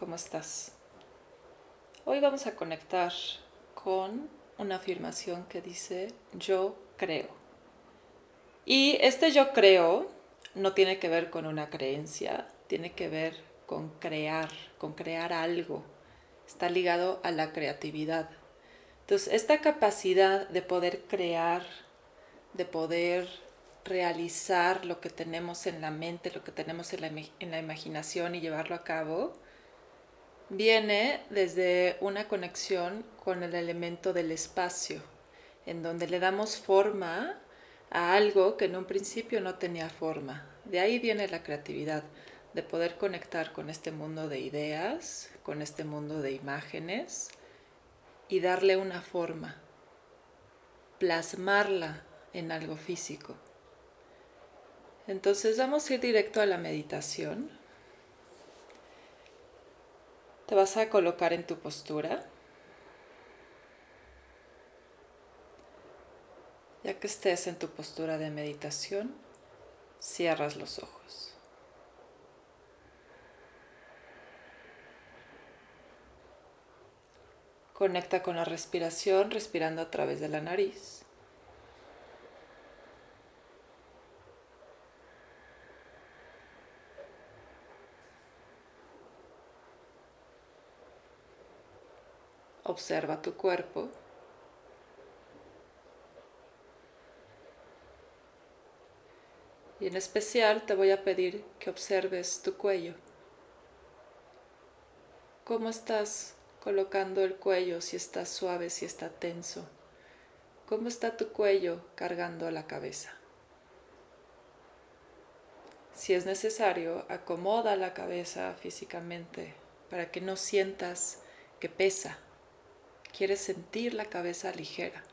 ¿cómo estás? Hoy vamos a conectar con una afirmación que dice yo creo. Y este yo creo no tiene que ver con una creencia, tiene que ver con crear, con crear algo. Está ligado a la creatividad. Entonces, esta capacidad de poder crear, de poder realizar lo que tenemos en la mente, lo que tenemos en la, en la imaginación y llevarlo a cabo, viene desde una conexión con el elemento del espacio, en donde le damos forma a algo que en un principio no tenía forma. De ahí viene la creatividad, de poder conectar con este mundo de ideas, con este mundo de imágenes y darle una forma, plasmarla en algo físico. Entonces vamos a ir directo a la meditación. Te vas a colocar en tu postura. Ya que estés en tu postura de meditación, cierras los ojos. Conecta con la respiración, respirando a través de la nariz. Observa tu cuerpo. Y en especial te voy a pedir que observes tu cuello. ¿Cómo estás colocando el cuello? Si está suave, si está tenso. ¿Cómo está tu cuello cargando la cabeza? Si es necesario, acomoda la cabeza físicamente para que no sientas que pesa Quieres sentir la cabeza ligera.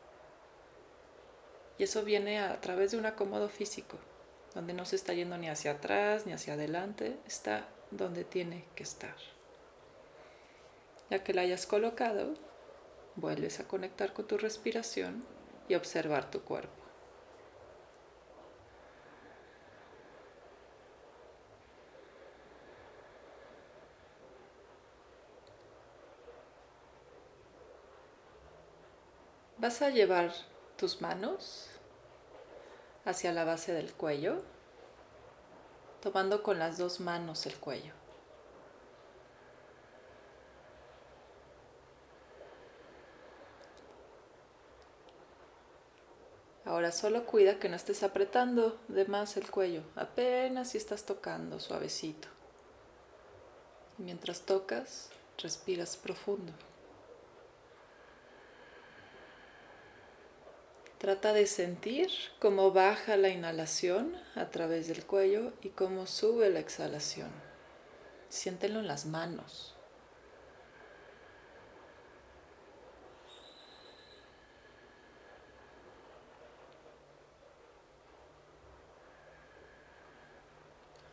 Y eso viene a través de un acomodo físico, donde no se está yendo ni hacia atrás ni hacia adelante, está donde tiene que estar. Ya que la hayas colocado, vuelves a conectar con tu respiración y observar tu cuerpo. Vas a llevar tus manos hacia la base del cuello, tomando con las dos manos el cuello. Ahora solo cuida que no estés apretando de más el cuello, apenas si estás tocando suavecito. Mientras tocas, respiras profundo. Trata de sentir cómo baja la inhalación a través del cuello y cómo sube la exhalación. Siéntelo en las manos.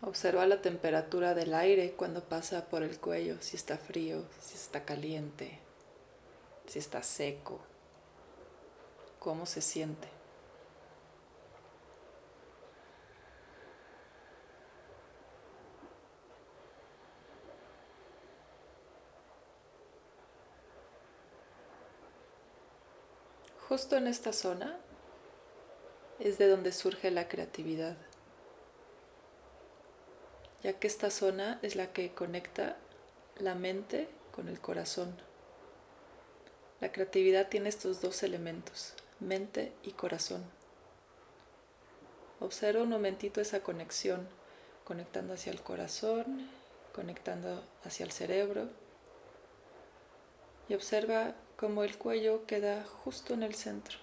Observa la temperatura del aire cuando pasa por el cuello, si está frío, si está caliente, si está seco cómo se siente. Justo en esta zona es de donde surge la creatividad, ya que esta zona es la que conecta la mente con el corazón. La creatividad tiene estos dos elementos, mente y corazón. Observa un momentito esa conexión, conectando hacia el corazón, conectando hacia el cerebro. Y observa cómo el cuello queda justo en el centro.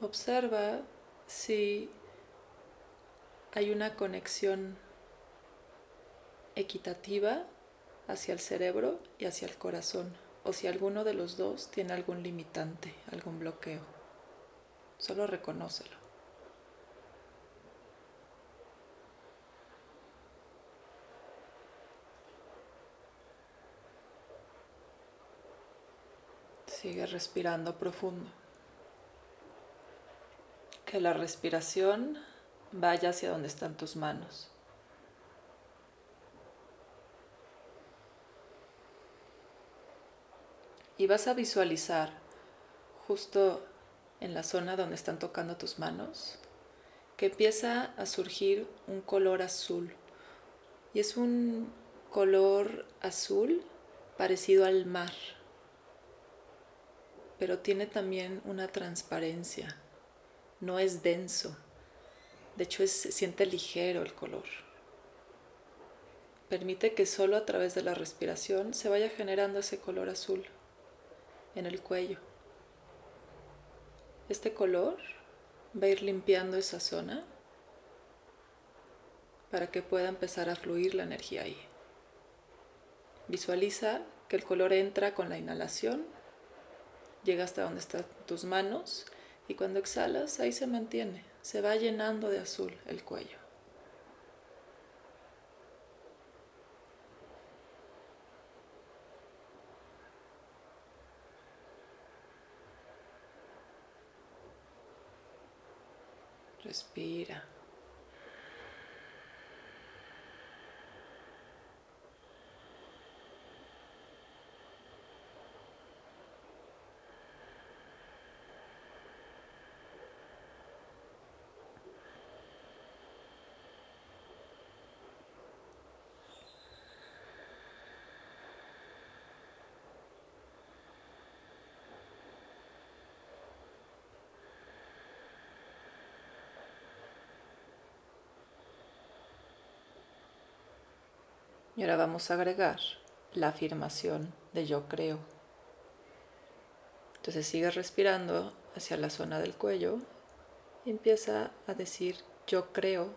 Observa si hay una conexión equitativa hacia el cerebro y hacia el corazón, o si alguno de los dos tiene algún limitante, algún bloqueo. Solo reconócelo. Sigue respirando profundo. que la respiración vaya hacia donde están tus manos. Y vas a visualizar justo en la zona donde están tocando tus manos que empieza a surgir un color azul. Y es un color azul parecido al mar, pero tiene también una transparencia, no es denso, de hecho se siente ligero el color. Permite que solo a través de la respiración se vaya generando ese color azul en el cuello. Este color va a ir limpiando esa zona para que pueda empezar a fluir la energía ahí. Visualiza que el color entra con la inhalación, llega hasta donde están tus manos y cuando exhalas ahí se mantiene, se va llenando de azul el cuello. Respira. Y ahora vamos a agregar la afirmación de yo creo. Entonces sigue respirando hacia la zona del cuello y empieza a decir yo creo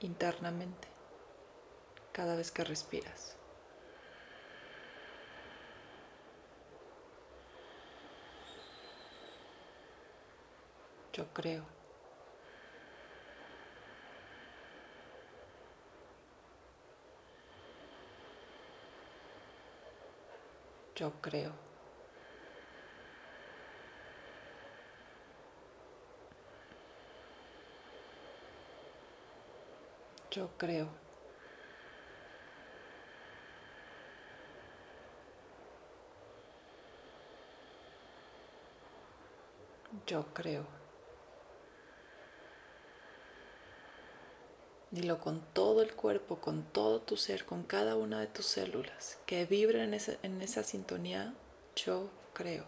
internamente cada vez que respiras. Yo creo. Yo creo. Yo creo. Yo creo. Dilo con todo el cuerpo, con todo tu ser, con cada una de tus células, que vibren en esa, en esa sintonía, yo creo.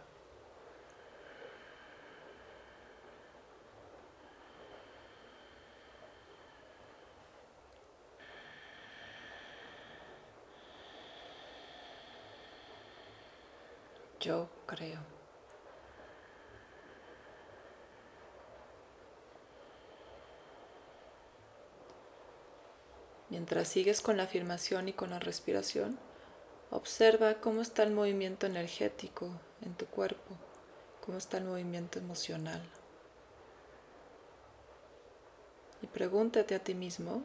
Yo creo. Mientras sigues con la afirmación y con la respiración, observa cómo está el movimiento energético en tu cuerpo, cómo está el movimiento emocional. Y pregúntate a ti mismo,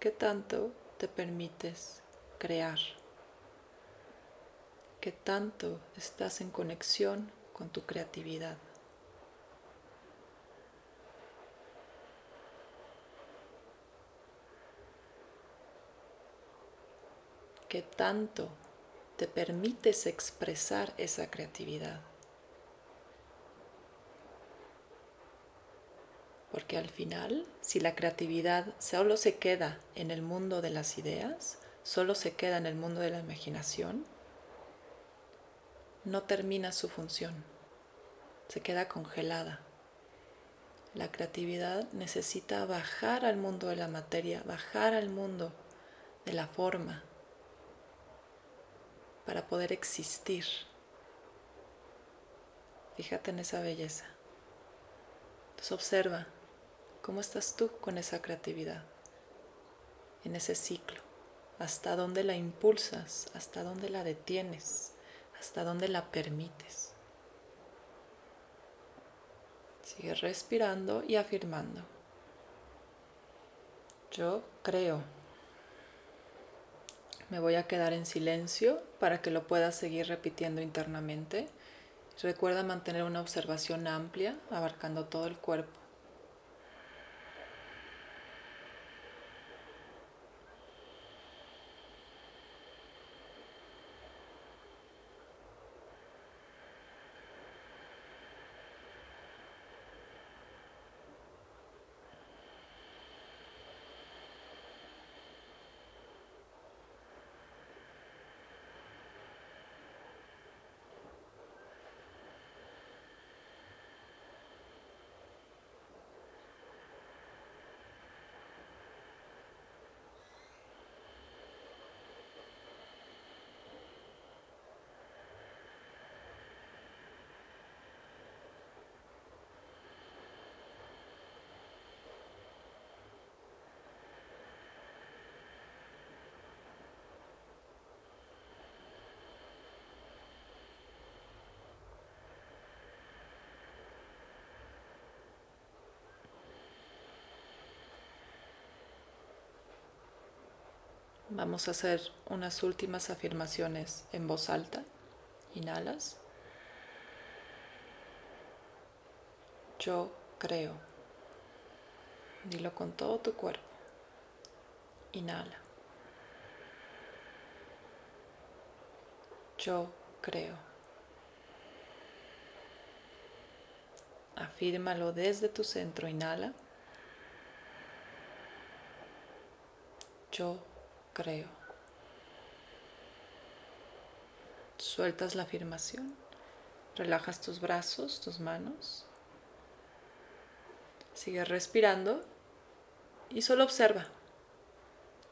¿qué tanto te permites crear? ¿Qué tanto estás en conexión con tu creatividad? ¿Qué tanto te permites expresar esa creatividad. Porque al final, si la creatividad solo se queda en el mundo de las ideas, solo se queda en el mundo de la imaginación, no termina su función, se queda congelada. La creatividad necesita bajar al mundo de la materia, bajar al mundo de la forma, para poder existir. Fíjate en esa belleza. Entonces observa cómo estás tú con esa creatividad, en ese ciclo, hasta dónde la impulsas, hasta dónde la detienes, hasta dónde la permites. Sigue respirando y afirmando. Yo creo. Me voy a quedar en silencio para que lo puedas seguir repitiendo internamente. Recuerda mantener una observación amplia, abarcando todo el cuerpo. Vamos a hacer unas últimas afirmaciones en voz alta. Inhalas. Yo creo. Dilo con todo tu cuerpo. Inhala. Yo creo. Afírmalo desde tu centro. Inhala. Yo creo. Sueltas la afirmación. Relajas tus brazos, tus manos. Sigue respirando y solo observa.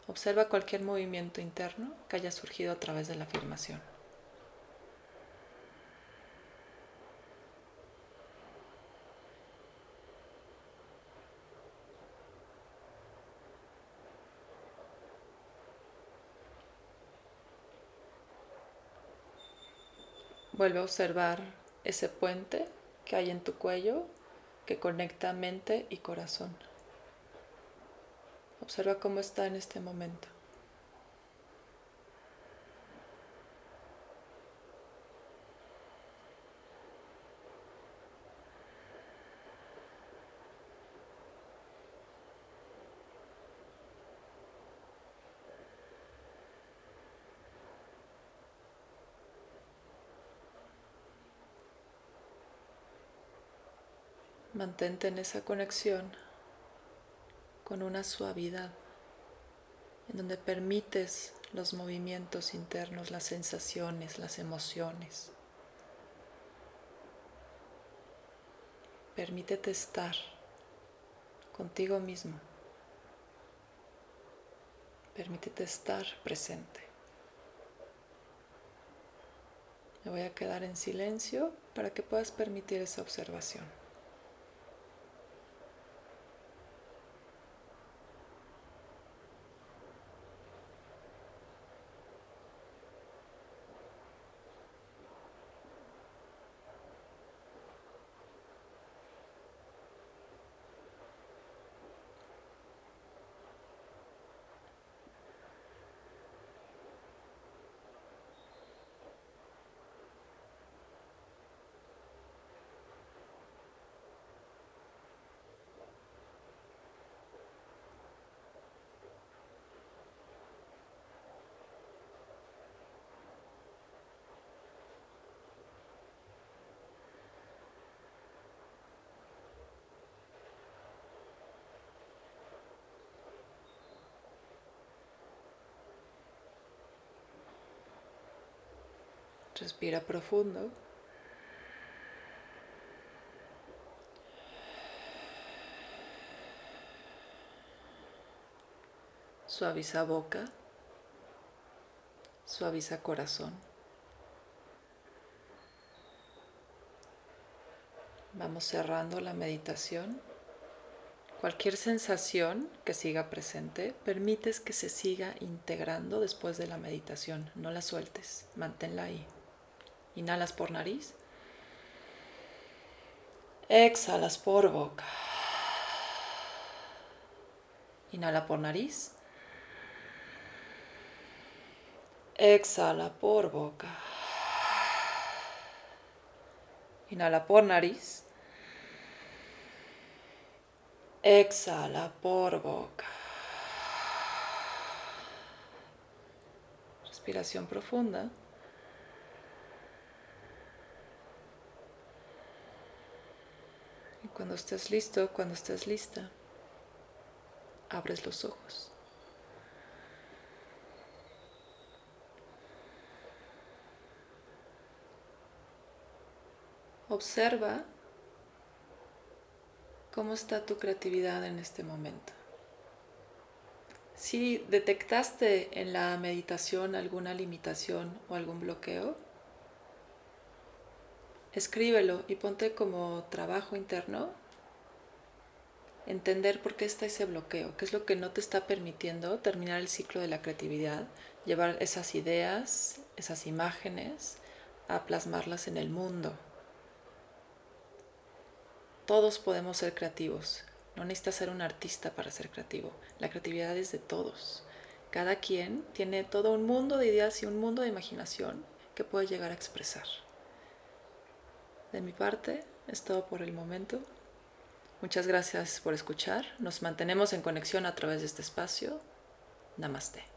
Observa cualquier movimiento interno que haya surgido a través de la afirmación. Vuelve a observar ese puente que hay en tu cuello que conecta mente y corazón. Observa cómo está en este momento. Mantente en esa conexión con una suavidad, en donde permites los movimientos internos, las sensaciones, las emociones. Permítete estar contigo mismo. Permítete estar presente. Me voy a quedar en silencio para que puedas permitir esa observación. Respira profundo. Suaviza boca. Suaviza corazón. Vamos cerrando la meditación. Cualquier sensación que siga presente, permites que se siga integrando después de la meditación. No la sueltes, manténla ahí. Inhalas por nariz. Exhalas por boca. Inhala por nariz. Exhala por boca. Inhala por nariz. Exhala por boca. Respiración profunda. Cuando estés listo, cuando estés lista, abres los ojos. Observa cómo está tu creatividad en este momento. Si detectaste en la meditación alguna limitación o algún bloqueo, escríbelo y ponte como trabajo interno entender por qué está ese bloqueo, qué es lo que no te está permitiendo terminar el ciclo de la creatividad, llevar esas ideas, esas imágenes, a plasmarlas en el mundo. Todos podemos ser creativos, no necesitas ser un artista para ser creativo, la creatividad es de todos. Cada quien tiene todo un mundo de ideas y un mundo de imaginación que puede llegar a expresar. De mi parte, es todo por el momento. Muchas gracias por escuchar. Nos mantenemos en conexión a través de este espacio. Namaste.